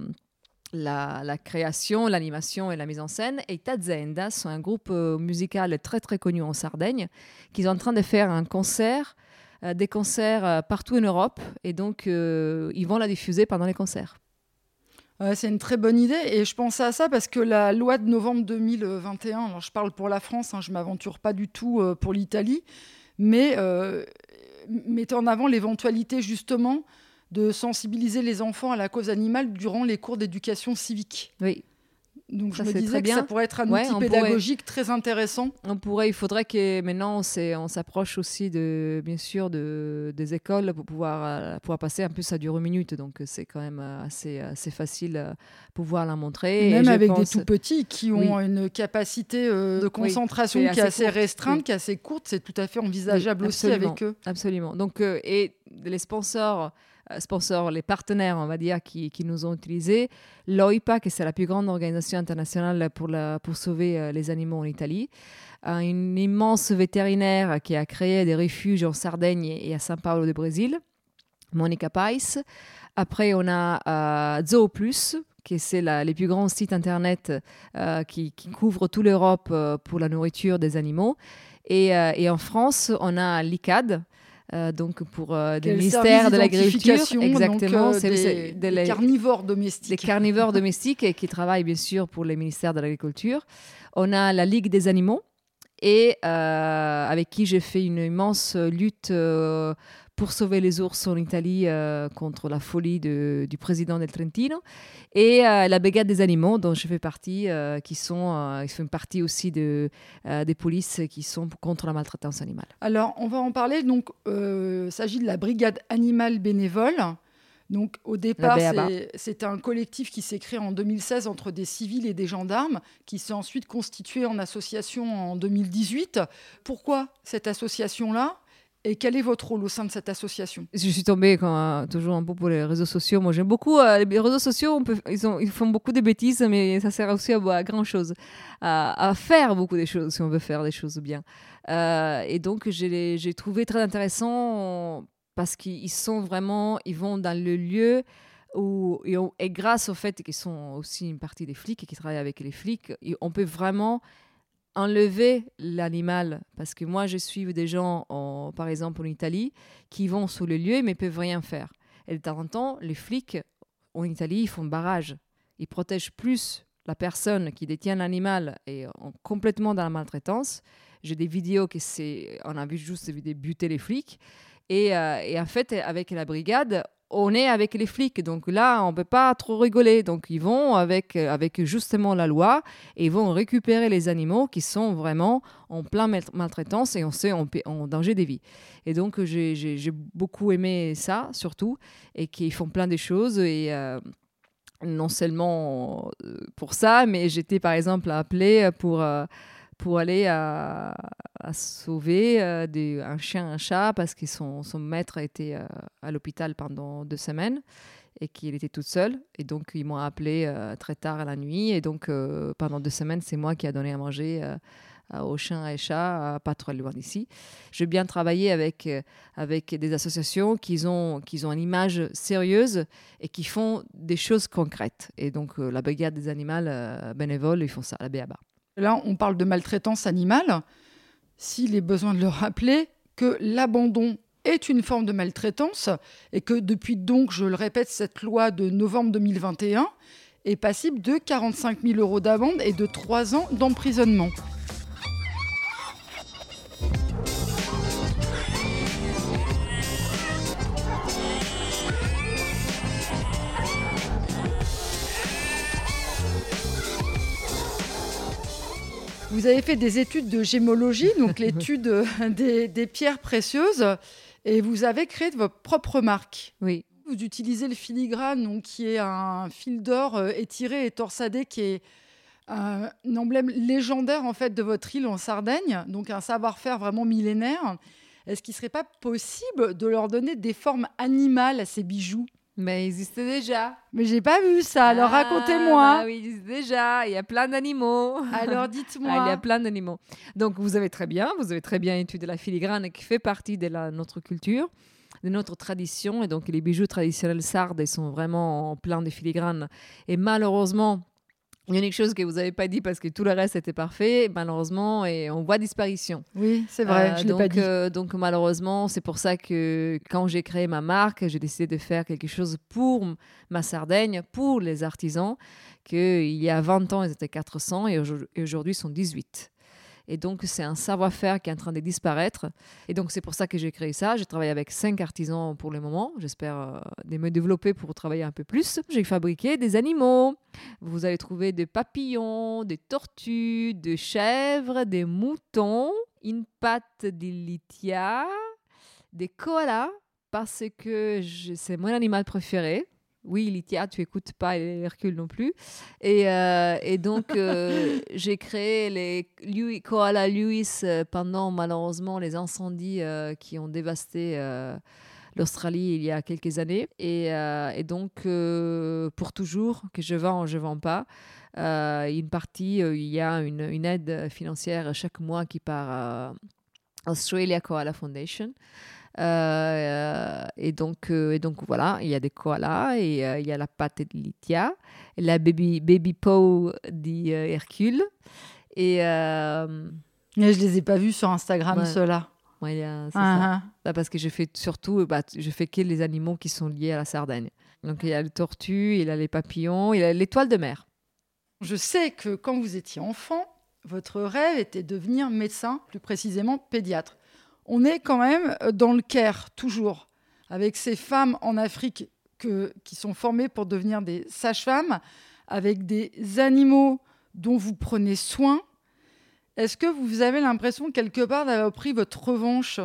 la, création, l'animation et la mise en scène. Et Tazenda, c'est un groupe musical très, très connu en Sardaigne, qui est en train de faire un concert, des concerts partout en Europe. Et donc, ils vont la diffuser pendant les concerts c'est une très bonne idée et je pensais à ça parce que la loi de novembre 2021, alors je parle pour la France, hein, je m'aventure pas du tout euh, pour l'Italie, mais euh, mettait en avant l'éventualité justement de sensibiliser les enfants à la cause animale durant les cours d'éducation civique. Donc je me disais que ça pourrait être un outil pédagogique très intéressant. On pourrait, il faudrait que maintenant on s'approche aussi de, bien sûr, de, des écoles pour pouvoir, euh, pouvoir passer. En plus, ça dure une minute, donc c'est quand même assez, assez facile euh, pouvoir la montrer. Même avec des tout petits qui ont une capacité euh, de concentration qui est assez, restreinte, qui est assez courte, c'est tout à fait envisageable aussi avec eux. Absolument. Donc, et les sponsors euh, sponsors, les partenaires, on va dire, qui, qui nous ont utilisés. L'OIPA, qui c'est la plus grande organisation internationale pour, pour sauver euh, les animaux en Italie. une immense vétérinaire qui a créé des refuges en Sardaigne et à São Paulo de Brésil, Monica Pais. Après, on a euh, ZooPlus, qui c'est les plus grands sites internet qui, qui, couvrent toute l'Europe pour la nourriture des animaux. Et, en France, on a l'ICAD, euh, donc pour euh, des ministères de l'agriculture. Exactement, euh, c'est des, carnivores domestiques. des carnivores [laughs] domestiques et qui travaillent bien sûr pour les ministères de l'Agriculture. On a la Ligue des animaux et euh, avec qui j'ai fait une immense lutte pour sauver les ours en Italie euh, contre la folie de- du président del Trentino et euh, la Brigade des animaux dont je fais partie, euh, qui sont, ils font partie aussi de, des polices qui sont contre la maltraitance animale. Alors, on va en parler. Donc, il s'agit de la Brigade animale bénévole. Donc, au départ, c'est un collectif qui s'est créé en 2016 entre des civils et des gendarmes, qui s'est ensuite constitué en association en 2018. Pourquoi cette association-là? Et quel est votre rôle au sein de cette association? Je suis tombée quand, euh, toujours un peu pour les réseaux sociaux. Moi, j'aime beaucoup euh, les réseaux sociaux. Ils, ont, ils font beaucoup de bêtises, mais ça sert aussi à, grand chose, à, faire beaucoup de choses si on veut faire des choses bien. Euh, et donc, j'ai trouvé très intéressant parce qu'ils sont vraiment, ils vont dans le lieu où, et, grâce au fait qu'ils sont aussi une partie des flics et qu'ils travaillent avec les flics, on peut vraiment enlever l'animal parce que moi je suis des gens en- par exemple en Italie qui vont sur le lieu mais peuvent rien faire. Et de temps en temps les flics en Italie font barrage. Ils protègent plus la personne qui détient l'animal et en- complètement dans la maltraitance. J'ai des vidéos que c'est on a vu juste des buter les flics. Euh, et en fait avec la brigade on est avec les flics, donc là, on ne peut pas trop rigoler. Donc, ils vont avec, euh, avec justement la loi et ils vont récupérer les animaux qui sont vraiment en plein mal- maltraitance et on sait en, danger de vie. Et donc, j'ai j'ai- beaucoup aimé ça, surtout, et qu'ils font plein de choses. Et euh, non seulement euh, pour ça, mais j'étais par exemple appelée pour. euh, pour aller à, sauver euh, un chien, un chat, parce que son, son maître était euh, à l'hôpital pendant deux semaines et qu'il était toute seule. Et donc, ils m'ont appelé euh, très tard à la nuit. Et donc, euh, pendant deux semaines, c'est moi qui a donné à manger aux chiens et chats, pas trop loin d'ici. J'ai bien travaillé avec, avec des associations qui ont, qui ont une image sérieuse et qui font des choses concrètes. Et donc, la Brigade des animaux bénévoles, ils font ça, la BABA. Là, on parle de maltraitance animale. S'il est besoin de le rappeler que l'abandon est une forme de maltraitance et que depuis donc, je le répète, cette loi de novembre 2021 est passible de 45 000 euros d'amende et de 3 ans d'emprisonnement. Vous avez fait des études de gémologie, donc [laughs] l'étude euh, des, des pierres précieuses, et vous avez créé votre propre marque. Oui. Vous utilisez le filigrane, donc, qui est un fil d'or euh, étiré et torsadé, qui est un, un emblème légendaire en fait de votre île en Sardaigne, donc un savoir-faire vraiment millénaire. Est-ce qu'il ne serait pas possible de leur donner des formes animales à ces bijoux? Mais ils existaient déjà. Mais j'ai pas vu ça, alors Ah, racontez-moi. bah oui, ils existent déjà. Il y a plein d'animaux. Alors [laughs] Ah, dites-moi. il y a plein d'animaux. Donc, vous avez très bien, vous avez très bien étudié la filigrane qui fait partie de la, notre culture, de notre tradition. Et donc, les bijoux traditionnels sardes ils sont vraiment en plein de filigrane. Et malheureusement, il y a une chose que vous n'avez pas dit parce que tout le reste était parfait, malheureusement, et on voit disparition. Oui, c'est vrai, Euh, je donc, pas dit. euh, donc malheureusement, c'est pour ça que quand j'ai créé ma marque, j'ai décidé de faire quelque chose pour ma Sardaigne, pour les artisans, qu'il y a 20 ans, ils étaient 400 et aujourd- et aujourd'hui, ils sont 18. Et donc, c'est un savoir-faire qui est en train de disparaître. Et donc, c'est pour ça que j'ai créé ça. J'ai travaillé avec cinq artisans pour le moment. J'espère euh, me développer pour travailler un peu plus. J'ai fabriqué des animaux. Vous allez trouver des papillons, des tortues, des chèvres, des moutons, une patte de des koalas, parce que c'est mon animal préféré. Oui, Lithia, tu écoutes pas Hercule non plus. Et, euh, et donc, euh, [laughs] j'ai créé les Louis, Koala Lewis euh, pendant malheureusement les incendies euh, qui ont dévasté l'Australie il y a quelques années. Et, et donc, pour toujours, que je vends, je vends pas. Une partie, il y a une, une aide financière chaque mois qui part à Australia Koala Foundation. Euh, et, donc, euh, et donc voilà, il y a des koalas et euh, il y a la pâte de Lithia, et la baby, baby paw d'Hercule. Et Mais je les ai pas vus sur Instagram, Ouais. ceux-là. Moi, il y a- c'est Ah, ça. ah. Bah, parce que je fais surtout, bah, je fais que les animaux qui sont liés à la Sardaigne. Donc il y a le tortue, il y a les papillons, il y a l'étoile de mer. Je sais que quand vous étiez enfant, votre rêve était de devenir médecin, plus précisément pédiatre. On est quand même dans le Caire, toujours, avec ces femmes en Afrique que- qui sont formées pour devenir des sages-femmes, avec des animaux dont vous prenez soin. Est-ce que vous avez l'impression quelque part d'avoir pris votre revanche?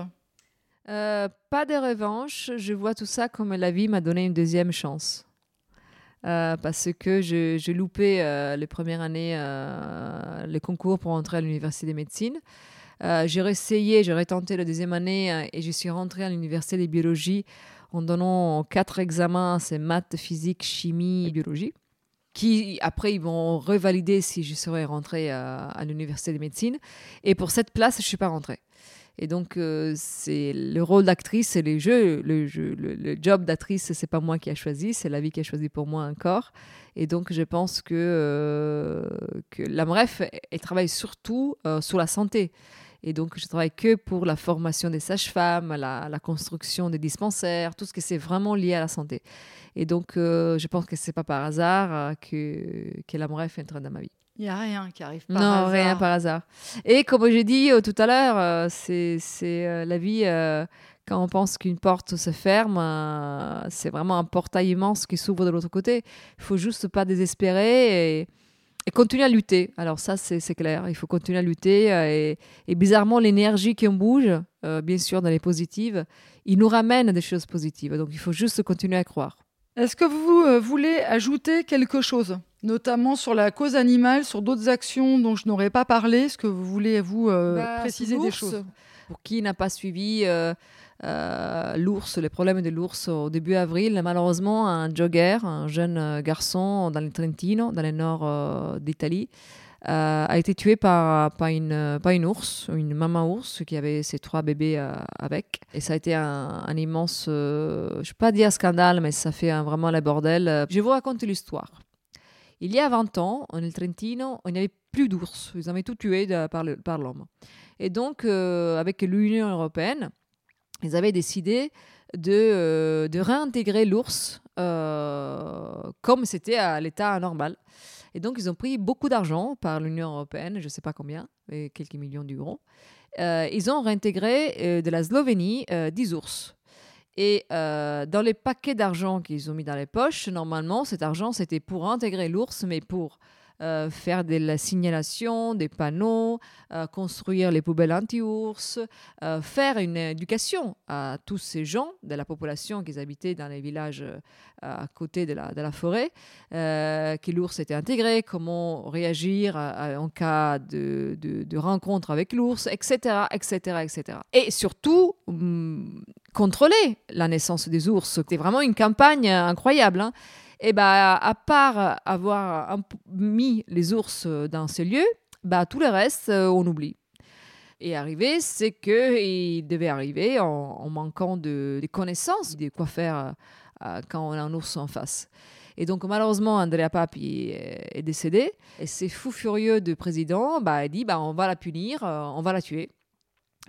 Euh, pas de revanche, je vois tout ça comme la vie m'a donné une deuxième chance. Euh, parce que j'ai loupé euh, les premières années euh, les concours pour entrer à l'université de médecine. Euh, j'ai essayé, j'ai tenté la deuxième année euh, et je suis rentrée à l'université de biologie en donnant quatre examens, c'est maths, physique, chimie et biologie, qui après ils vont revalider si je serais rentrée euh, à l'université de médecine. Et pour cette place, je suis pas rentrée. Et donc, euh, c'est le rôle d'actrice, c'est les jeux. Le, jeu- le, le job d'actrice, c'est pas moi qui a choisi, c'est la vie qui a choisi pour moi encore. Et donc, je pense que, euh, que la MREF, elle travaille surtout euh, sur la santé. Et donc, je travaille que pour la formation des sages-femmes, la, la construction des dispensaires, tout ce qui c'est vraiment lié à la santé. Et donc, euh, je pense que c'est pas par hasard euh, que, que la MREF entre dans ma vie. Il n'y a rien qui arrive par Non, hasard. rien par hasard. Et comme j'ai dit euh, tout à l'heure, euh, c'est c'est, la vie, quand on pense qu'une porte se ferme, c'est vraiment un portail immense qui s'ouvre de l'autre côté. Il faut juste pas désespérer et, et continuer à lutter. Alors ça, c'est clair, il faut continuer à lutter. euh, et, bizarrement, l'énergie qui en bouge, euh, bien sûr, dans les positives, il nous ramène des choses positives. Donc il faut juste continuer à croire. Est-ce que vous euh, voulez ajouter quelque chose, notamment sur la cause animale, sur d'autres actions dont je n'aurais pas parlé Est-ce que vous voulez, vous, euh, Bah, préciser des choses? Pour qui n'a pas suivi euh, euh, l'ours, les problèmes de l'ours au début avril, malheureusement, un jogger, un jeune garçon dans le Trentino, dans le nord euh, d'Italie, euh, a été tué par, par, une, par une ours, une maman ours qui avait ses trois bébés euh, avec. Et ça a été un, un immense, euh, je ne vais pas dire scandale, mais ça fait un- vraiment le bordel. Je vous raconte l'histoire. Il y a 20 ans, en el Trentino, il n'y avait plus d'ours. Ils avaient tout tué par l'homme. Et donc, euh, avec l'Union européenne, ils avaient décidé de, euh, réintégrer l'ours euh, comme c'était à l'état normal. Et donc, ils ont pris beaucoup d'argent par l'Union européenne, je ne sais pas combien, quelques millions d'euros. Ils ont réintégré de la Slovénie euh, 10 ours. Et euh, dans les paquets d'argent qu'ils ont mis dans les poches, normalement, cet argent, c'était pour intégrer l'ours, mais pour euh, faire de la signalation, des panneaux, euh, construire les poubelles anti-ours, faire une éducation à tous ces gens de la population qui habitaient dans les villages à côté de la, forêt, que l'ours était intégré, comment réagir en cas de rencontre avec l'ours, etc., etc., etc. Et surtout, hum, contrôler la naissance des ours. C'était vraiment une campagne incroyable. hein. Et bah, à part avoir mis les ours dans ces lieux, bah, tout le reste, euh, on oublie. Et arrivé, c'est qu'il devait arriver en, manquant de, de connaissances de quoi faire euh, euh, quand on a un ours en face. Et donc, malheureusement, Andrea Papi est, décédé. Et c'est fou furieux du président, bah, dit bah, on va la punir, on va la tuer.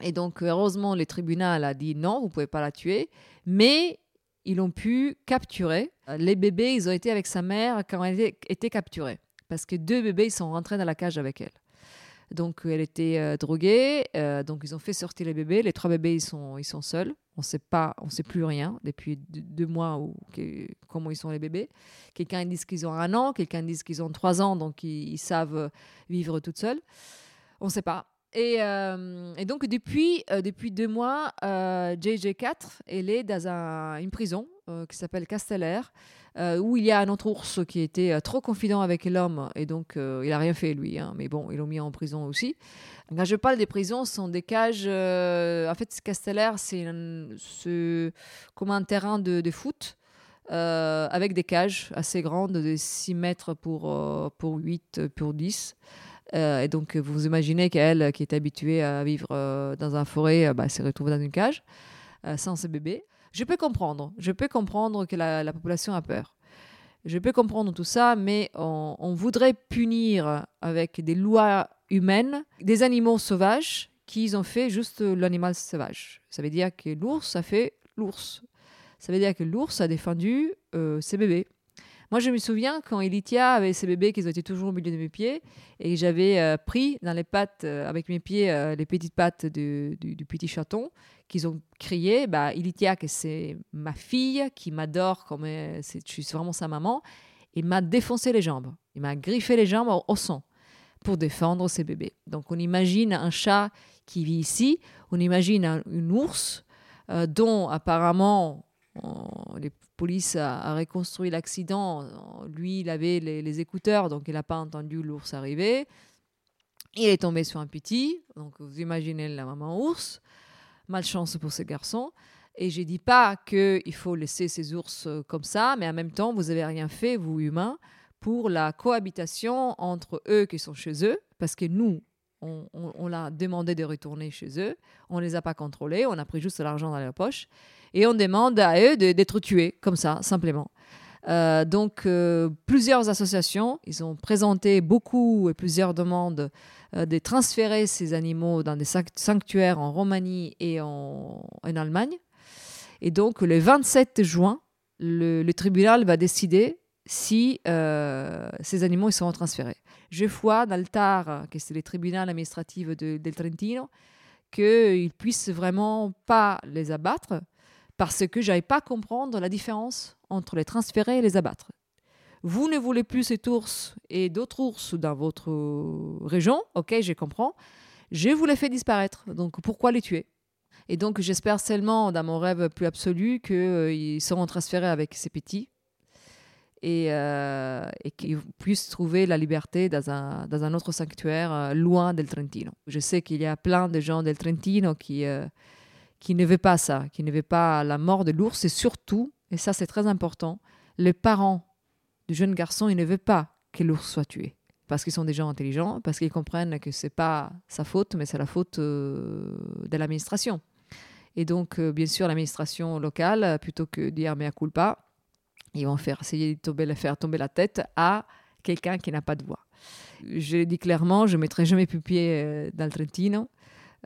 Et donc, heureusement, le tribunal a dit non, vous pouvez pas la tuer. Mais ils ont pu capturer. euh, Les bébés, ils ont été avec sa mère quand elle était, capturée. Parce que deux bébés, ils sont rentrés dans la cage avec elle. Donc, elle était euh, droguée. euh, donc, ils ont fait sortir les bébés. Les trois bébés, ils sont, ils sont seuls. On sait pas, on sait plus rien depuis deux, mois ou comment ils sont les bébés. Quelqu'un dit qu'ils ont un an, quelqu'un dit qu'ils ont trois ans, donc ils, savent vivre toutes seules. On ne sait pas. Et, euh, et donc, depuis, euh, depuis deux mois, euh, JJ4, elle est dans un- une prison qui s'appelle Casteller, euh, où il y a un autre ours qui était trop confident avec l'homme, et donc il n'a rien fait, lui. hein, mais bon, ils l'ont mis en prison aussi. Quand je parle des prisons, ce sont des cages. en fait, Casteller, c'est comme un terrain de, foot. avec des cages assez grandes, de 6 mètres pour, pour 8, pour 10. Euh, et donc, vous imaginez qu'elle, qui est habituée à vivre euh, dans un forêt, euh, bah, s'est retrouvée dans une cage euh, sans ses bébés. Je peux comprendre. Je peux comprendre que la, la population a peur. Je peux comprendre tout ça, mais on, voudrait punir avec des lois humaines des animaux sauvages qu'ils ont fait juste l'animal sauvage. Ça veut dire que l'ours a fait l'ours. Ça veut dire que l'ours a défendu euh, ses bébés. Moi, je me souviens quand Elitia avait ses bébés qui étaient toujours au milieu de mes pieds et j'avais euh, pris dans les pattes, euh, avec mes pieds, les petites pattes du, petit chaton qu'ils ont crié bah, Elitia, que c'est ma fille, qui m'adore comme je suis vraiment sa maman, et m'a défoncé les jambes. Il m'a griffé les jambes au, sang pour défendre ses bébés. Donc on imagine un chat qui vit ici, on imagine un, une ours euh, dont apparemment les polices a, reconstruit l'accident. Lui, il avait les, écouteurs, donc il n'a pas entendu l'ours arriver. Il est tombé sur un petit, donc vous imaginez la maman ours. Malchance pour ce garçon. Et je dis pas qu'il faut laisser ces ours euh, comme ça, mais en même temps, vous n'avez rien fait, vous humains, pour la cohabitation entre eux qui sont chez eux, parce que nous, on, on, l'a demandé de retourner chez eux, on ne les a pas contrôlés, on a pris juste l'argent dans leur poche, et on demande à eux d'être tués, comme ça, simplement. Euh, donc, euh, plusieurs associations, ils ont présenté beaucoup et plusieurs demandes euh, de transférer ces animaux dans des sanctuaires en Roumanie et en, Allemagne. Et donc, le 27 juin, le, tribunal va décider si ces animaux ils seront transférés. Je vois dans le TAR, qui c'est le tribunal administratif de, Trentino, qu'ils ne puissent vraiment pas les abattre parce que je pas comprendre la différence entre les transférer et les abattre. Vous ne voulez plus cet ours et d'autres ours dans votre région, ok, je comprends. Je vous les fais disparaître, donc pourquoi les tuer? Et donc j'espère seulement, dans mon rêve plus absolu, qu'ils seront transférés avec ces petits et, euh, et qu'ils puissent trouver la liberté dans un, dans un autre sanctuaire euh, loin del Trentino. Je sais qu'il y a plein de gens del Trentino qui, euh, qui ne veulent pas ça, qui ne veulent pas la mort de l'ours et surtout, et ça c'est très important, les parents du jeune garçon, ils ne veulent pas que l'ours soit tué parce qu'ils sont des gens intelligents, parce qu'ils comprennent que c'est pas sa faute, mais c'est la faute de l'administration. Et donc, bien sûr, l'administration locale, plutôt que dire mea culpa, ils vont faire essayer de faire tomber la tête à quelqu'un qui n'a pas de voix. Je dis clairement, je ne mettrai jamais plus pied euh, dans le Trentino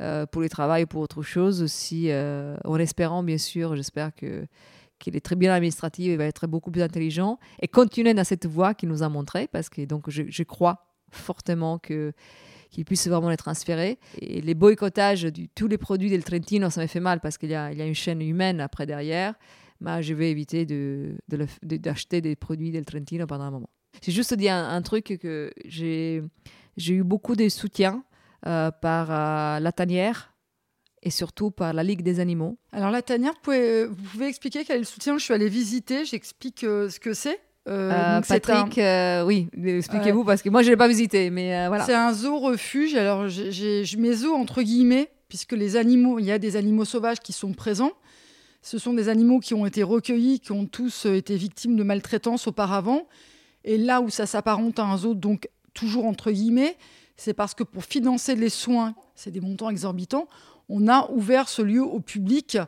euh, pour le travail ou pour autre chose, si, euh, en espérant bien sûr, j'espère que qu'il est très bien administratif et va être beaucoup plus intelligent et continuer dans cette voie qu'il nous a montré parce que donc je, crois fortement que qu'il puisse vraiment les transférer. Et les boycottages de tous les produits del Trentino, ça me fait mal parce qu'il y, y, a une chaîne humaine après derrière bah, je vais éviter d'acheter de, des produits del Trentino pendant un moment. J'ai juste dit un, truc que j'ai eu beaucoup de soutien par euh, la tanière et surtout par la Ligue des animaux. Alors la tanière, vous pouvez, vous pouvez expliquer quel est le soutien? Je suis allée visiter, j'explique euh, ce que c'est. Patrick, oui, expliquez-vous parce que moi je l'ai pas visité, mais voilà. C'est un zoo refuge. Alors j'ai mes zoos entre guillemets, puisque les animaux, il y a des animaux sauvages qui sont présents, ce sont des animaux qui ont été recueillis, qui ont tous euh, été victimes de maltraitance auparavant. Et là où ça s'apparente à un zoo, donc toujours entre guillemets, c'est parce que pour financer les soins, c'est des montants exorbitants, on a ouvert ce lieu au public.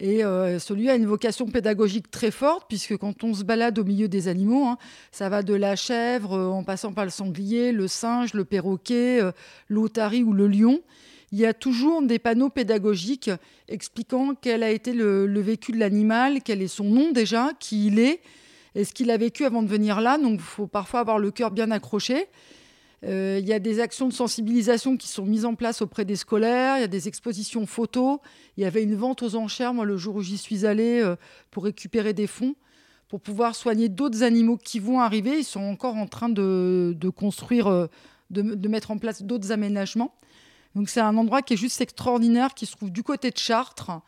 Et euh, ce lieu a une vocation pédagogique très forte, puisque quand on se balade au milieu des animaux, hein, ça va de la chèvre euh, en passant par le sanglier, le singe, le perroquet, l'otarie ou le lion il y a toujours des panneaux pédagogiques expliquant quel a été le, vécu de l'animal, quel est son nom déjà, qui il est, et ce qu'il a vécu avant de venir là. Donc il faut parfois avoir le cœur bien accroché. Euh, il y a des actions de sensibilisation qui sont mises en place auprès des scolaires, il y a des expositions photos, il y avait une vente aux enchères, moi le jour où j'y suis allée, euh, pour récupérer des fonds, pour pouvoir soigner d'autres animaux qui vont arriver. Ils sont encore en train de, construire, euh, de, mettre en place d'autres aménagements. Donc c'est un endroit qui est juste extraordinaire, qui se trouve du côté de Chartres.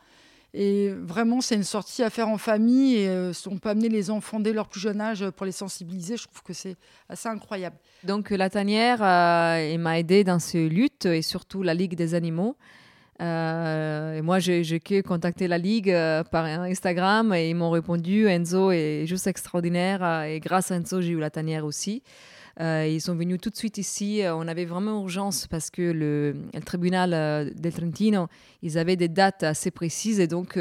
Et vraiment, c'est une sortie à faire en famille. Et euh, on peut amener les enfants dès leur plus jeune âge pour les sensibiliser. Je trouve que c'est assez incroyable. Donc la tanière euh, m'a aidé dans ces luttes et surtout la Ligue des animaux. Euh, et moi, j'ai contacté la Ligue par Instagram et ils m'ont répondu Enzo est juste extraordinaire. Et grâce à Enzo, j'ai eu la tanière aussi. Euh, ils sont venus tout de suite ici. Euh, on avait vraiment urgence parce que le, tribunal euh, del Trentino, ils avaient des dates assez précises et donc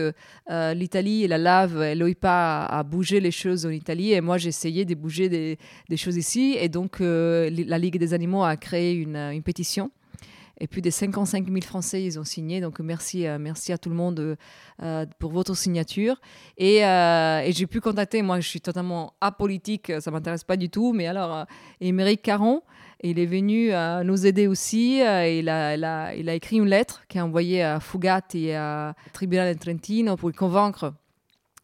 l'Italie et la lave, l'OIPA a bougé les choses en Italie et moi essayé de bouger des, choses ici et donc la Ligue des animaux a créé une, pétition. Et plus de 55 000 Français, ils ont signé. Donc merci, merci à tout le monde pour votre signature. Et, j'ai pu contacter, moi je suis totalement apolitique, ça ne m'intéresse pas du tout, mais alors Émeric Caron, il est venu nous aider aussi. il, a, écrit une lettre qu'il a envoyée à Fugat et à Tribunal de Trentino pour convaincre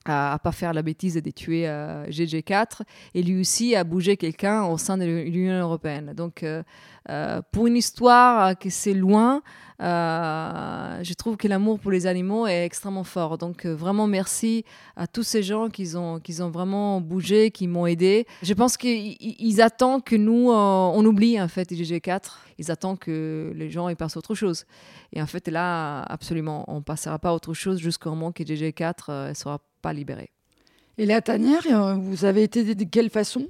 à, ne pas faire la bêtise de tuer euh, GG4 et lui aussi a bougé quelqu'un au sein de l'Union européenne. Donc, euh, euh, pour une histoire qui c'est loin, je trouve que l'amour pour les animaux est extrêmement fort. Donc, vraiment merci à tous ces gens qui ont, qui ont vraiment bougé, qui m'ont aidé. Je pense qu'ils attendent que nous, on oublie en fait GG4. Ils attendent que les gens y passent autre chose. Et en fait, là, absolument, on passera pas à autre chose jusqu'au moment que GG4 sera pas libéré. Et la tanière, euh, vous avez été de quelle façon?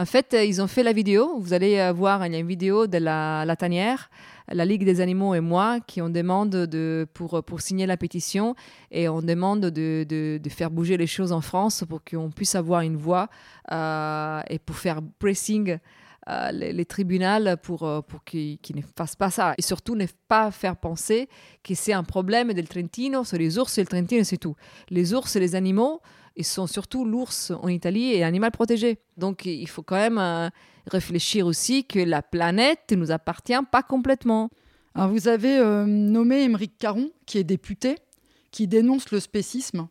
En fait, euh, ils ont fait la vidéo. Vous allez euh, voir, il y a une vidéo de la, la tanière, la Ligue des animaux et moi, qui on demande de, pour, pour signer la pétition et on demande de, de, faire bouger les choses en France pour qu'on puisse avoir une voix et pour faire pressing les, les, tribunaux pour, pour qu'ils ne fassent pas ça. Et surtout, ne pas faire penser que c'est un problème del Trentino, sur les ours et le Trentino, c'est tout. Les ours et les animaux, ils sont surtout l'ours en Italie et animal protégé. Donc il faut quand même euh, réfléchir aussi que la planète ne nous appartient pas complètement. Vous avez euh, nommé Émeric Caron, qui est député, qui dénonce le spécisme.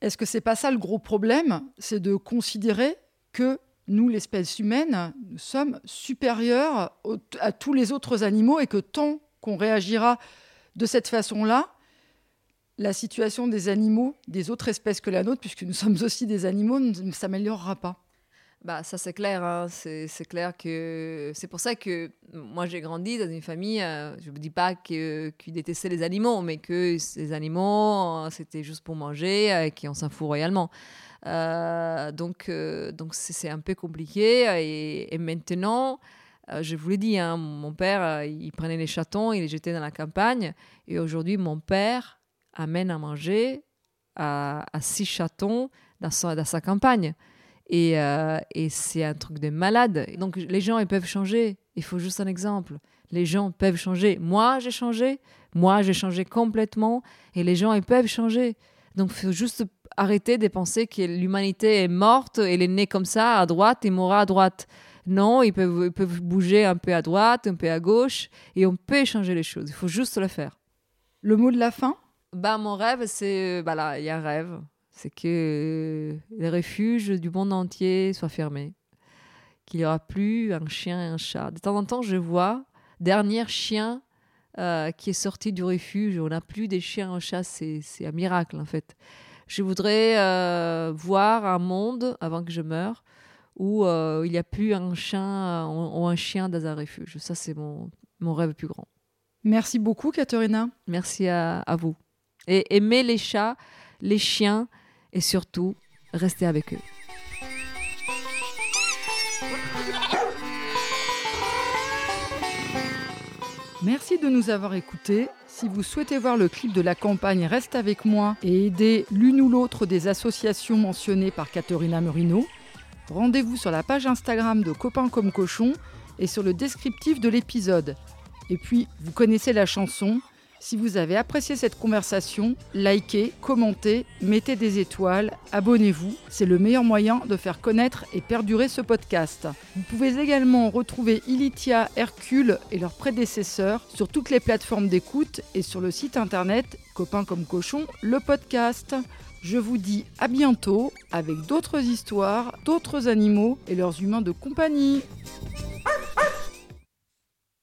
Est-ce que c'est pas ça le gros problème? C'est de considérer que nous, l'espèce humaine, nous sommes supérieurs à tous les autres animaux et que tant qu'on réagira de cette façon-là, la situation des animaux, des autres espèces que la nôtre, puisque nous sommes aussi des animaux, ne s'améliorera pas. Bah, ça c'est clair, hein. c'est clair que c'est pour ça que moi j'ai grandi dans une famille, euh, je ne dis pas qu'ils détestaient les animaux, mais que ces animaux c'était juste pour manger et qu'on s'en fout royalement. Euh, donc, euh, donc c'est un peu compliqué. Et, maintenant, euh, je vous l'ai dit, hein, mon père, il prenait les chatons, il les jetait dans la campagne. Et aujourd'hui, mon père amène à manger à, six chatons dans sa, campagne. Et, et c'est un truc de malade. Donc les gens, ils peuvent changer. Il faut juste un exemple. Les gens peuvent changer. Moi, j'ai changé. Moi, j'ai changé complètement. Et les gens, ils peuvent changer. Donc il faut juste arrêter de penser que l'humanité est morte, elle est née comme ça, à droite, et mourra à droite. Non, ils peuvent bouger un peu à droite, un peu à gauche, et on peut changer les choses. Il faut juste le faire. Le mot de la fin? Bah, Mon rêve, c'est... Bah là, il y a un rêve. C'est que les refuges du monde entier soient fermés. Qu'il n'y aura plus un chien et un chat. De temps en temps, je vois dernier chien euh, qui est sorti du refuge. On n'a plus des chiens et un chat. C'est un miracle, en fait. Je voudrais euh, voir un monde, avant que je meure, où euh, il n'y a plus un chien ou un chien dans un refuge. Ça, c'est mon, mon rêve plus grand. Merci beaucoup, Katharina. Merci à, à vous. Et aimez les chats, les chiens et surtout, restez avec eux. Merci de nous avoir écoutés. Si vous souhaitez voir le clip de la campagne Reste avec moi et aider l'une ou l'autre des associations mentionnées par Caterina Merino, rendez-vous sur la page Instagram de Copains comme Cochon et sur le descriptif de l'épisode. Et puis, vous connaissez la chanson, si vous avez apprécié cette conversation, likez, commentez, mettez des étoiles, abonnez-vous. C'est le meilleur moyen de faire connaître et perdurer ce podcast. Vous pouvez également retrouver Ilitia, Hercule et leurs prédécesseurs sur toutes les plateformes d'écoute et sur le site internet Copains comme Cochon, le podcast. Je vous dis à bientôt avec d'autres histoires, d'autres animaux et leurs humains de compagnie.